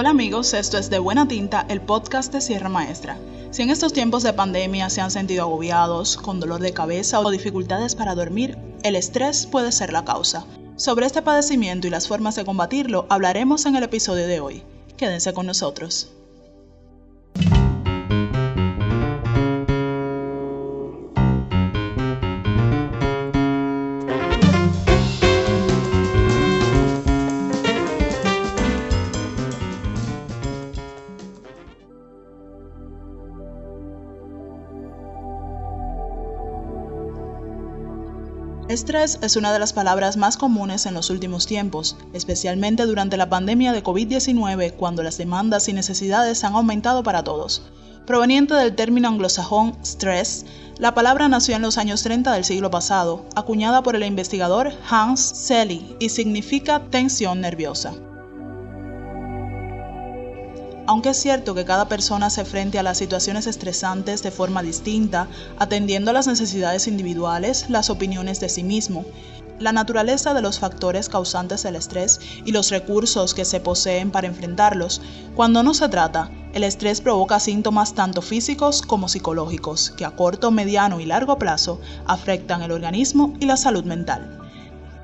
Hola amigos, esto es De Buena Tinta, el podcast de Sierra Maestra. Si en estos tiempos de pandemia se han sentido agobiados, con dolor de cabeza o dificultades para dormir, el estrés puede ser la causa. Sobre este padecimiento y las formas de combatirlo hablaremos en el episodio de hoy. Quédense con nosotros. Estrés es una de las palabras más comunes en los últimos tiempos, especialmente durante la pandemia de COVID-19 cuando las demandas y necesidades han aumentado para todos. Proveniente del término anglosajón stress, la palabra nació en los años 30 del siglo pasado, acuñada por el investigador Hans Selye y significa tensión nerviosa. Aunque es cierto que cada persona se frente a las situaciones estresantes de forma distinta, atendiendo a las necesidades individuales, las opiniones de sí mismo, la naturaleza de los factores causantes del estrés y los recursos que se poseen para enfrentarlos, cuando no se trata, el estrés provoca síntomas tanto físicos como psicológicos que a corto, mediano y largo plazo afectan el organismo y la salud mental.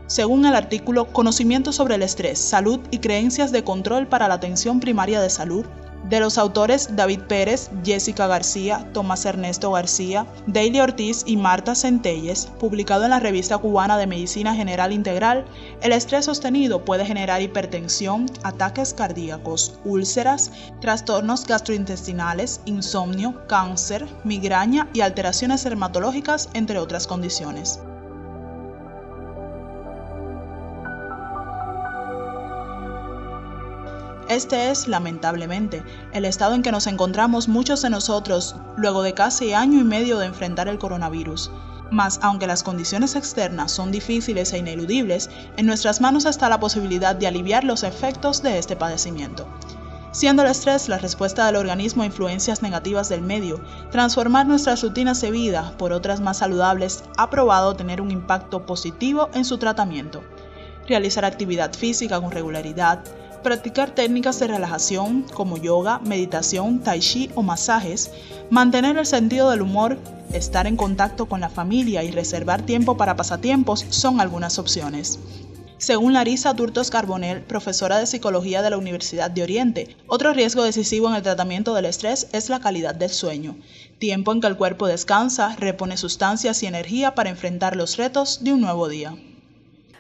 Según el artículo Conocimiento sobre el estrés, salud y creencias de control para la atención primaria de salud, de los autores David Pérez, Jessica García, Tomás Ernesto García, Daily Ortiz y Marta Centelles, publicado en la revista cubana de Medicina General Integral, el estrés sostenido puede generar hipertensión, ataques cardíacos, úlceras, trastornos gastrointestinales, insomnio, cáncer, migraña y alteraciones dermatológicas, entre otras condiciones. Este es, lamentablemente, el estado en que nos encontramos muchos de nosotros luego de casi año y medio de enfrentar el coronavirus. Mas, aunque las condiciones externas son difíciles e ineludibles, en nuestras manos está la posibilidad de aliviar los efectos de este padecimiento. Siendo el estrés la respuesta del organismo a influencias negativas del medio, transformar nuestras rutinas de vida por otras más saludables ha probado tener un impacto positivo en su tratamiento. Realizar actividad física con regularidad, practicar técnicas de relajación como yoga, meditación, tai chi o masajes, mantener el sentido del humor, estar en contacto con la familia y reservar tiempo para pasatiempos son algunas opciones. Según Larisa Turtos Carbonell, profesora de psicología de la Universidad de Oriente, otro riesgo decisivo en el tratamiento del estrés es la calidad del sueño, tiempo en que el cuerpo descansa, repone sustancias y energía para enfrentar los retos de un nuevo día.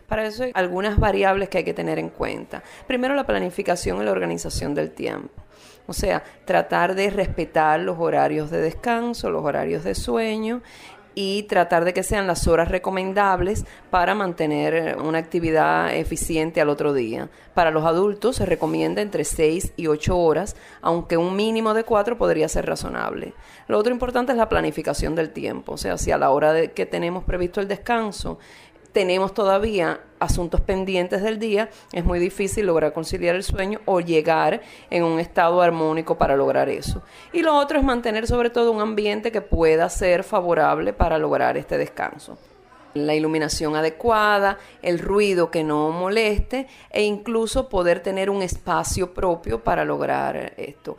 Para eso hay algunas variables que hay que tener en cuenta. Primero, la planificación y la organización del tiempo. O sea, tratar de respetar los horarios de descanso, los horarios de sueño y tratar de que sean las horas recomendables para mantener una actividad eficiente al otro día. Para los adultos se recomienda entre 6 y 8 horas, aunque un mínimo de 4 podría ser razonable. Lo otro importante es la planificación del tiempo, o sea, si a la hora de que tenemos previsto el descanso tenemos todavía asuntos pendientes del día, es muy difícil lograr conciliar el sueño o llegar en un estado armónico para lograr eso. Y lo otro es mantener sobre todo un ambiente que pueda ser favorable para lograr este descanso la iluminación adecuada, el ruido que no moleste e incluso poder tener un espacio propio para lograr esto.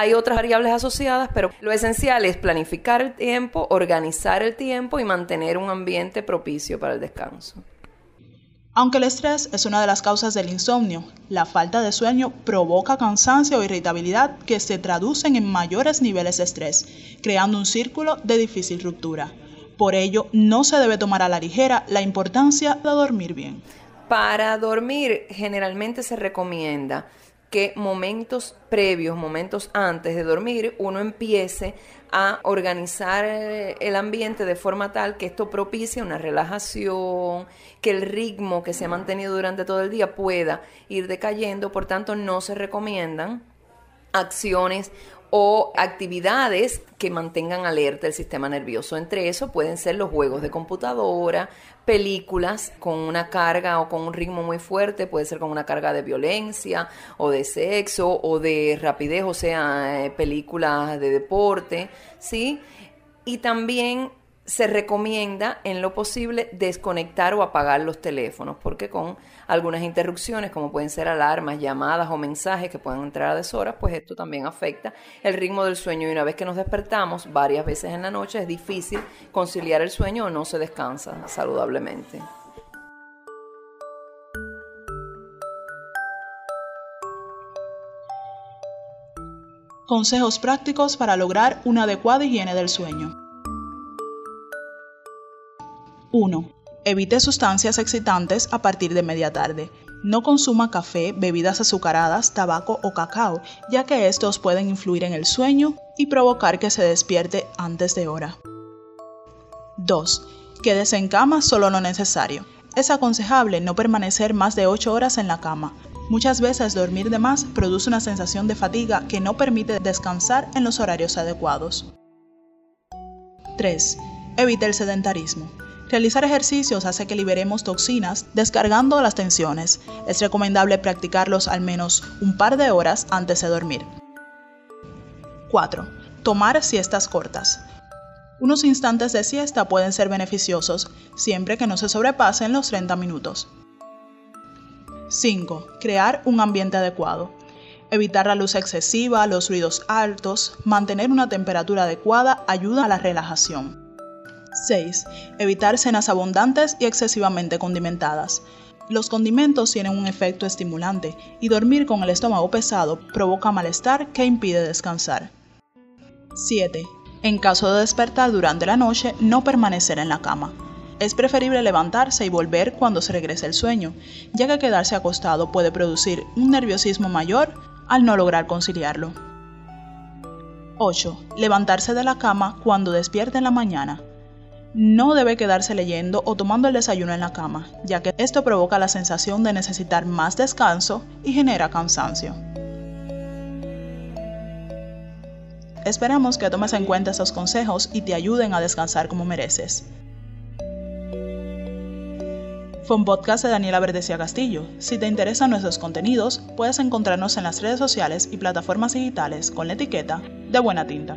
Hay otras variables asociadas, pero lo esencial es planificar el tiempo, organizar el tiempo y mantener un ambiente propicio para el descanso. Aunque el estrés es una de las causas del insomnio, la falta de sueño provoca cansancio o irritabilidad que se traducen en mayores niveles de estrés, creando un círculo de difícil ruptura. Por ello, no se debe tomar a la ligera la importancia de dormir bien. Para dormir generalmente se recomienda que momentos previos, momentos antes de dormir, uno empiece a organizar el ambiente de forma tal que esto propicie una relajación, que el ritmo que se ha mantenido durante todo el día pueda ir decayendo, por tanto no se recomiendan acciones o actividades que mantengan alerta el sistema nervioso. Entre eso pueden ser los juegos de computadora, películas con una carga o con un ritmo muy fuerte, puede ser con una carga de violencia o de sexo o de rapidez, o sea, eh, películas de deporte, ¿sí? Y también se recomienda en lo posible desconectar o apagar los teléfonos, porque con algunas interrupciones, como pueden ser alarmas, llamadas o mensajes que pueden entrar a deshoras, pues esto también afecta el ritmo del sueño y una vez que nos despertamos varias veces en la noche es difícil conciliar el sueño o no se descansa saludablemente. Consejos prácticos para lograr una adecuada higiene del sueño. 1. Evite sustancias excitantes a partir de media tarde. No consuma café, bebidas azucaradas, tabaco o cacao, ya que estos pueden influir en el sueño y provocar que se despierte antes de hora. 2. Quédese en cama solo lo necesario. Es aconsejable no permanecer más de 8 horas en la cama. Muchas veces dormir de más produce una sensación de fatiga que no permite descansar en los horarios adecuados. 3. Evite el sedentarismo. Realizar ejercicios hace que liberemos toxinas, descargando las tensiones. Es recomendable practicarlos al menos un par de horas antes de dormir. 4. Tomar siestas cortas. Unos instantes de siesta pueden ser beneficiosos, siempre que no se sobrepasen los 30 minutos. 5. Crear un ambiente adecuado. Evitar la luz excesiva, los ruidos altos, mantener una temperatura adecuada ayuda a la relajación. 6. Evitar cenas abundantes y excesivamente condimentadas. Los condimentos tienen un efecto estimulante y dormir con el estómago pesado provoca malestar que impide descansar. 7. En caso de despertar durante la noche, no permanecer en la cama. Es preferible levantarse y volver cuando se regrese el sueño, ya que quedarse acostado puede producir un nerviosismo mayor al no lograr conciliarlo. 8. Levantarse de la cama cuando despierte en la mañana. No debe quedarse leyendo o tomando el desayuno en la cama, ya que esto provoca la sensación de necesitar más descanso y genera cansancio. Esperamos que tomes en cuenta estos consejos y te ayuden a descansar como mereces. Fue un podcast de Daniela Verdecia Castillo. Si te interesan nuestros contenidos, puedes encontrarnos en las redes sociales y plataformas digitales con la etiqueta de Buena Tinta.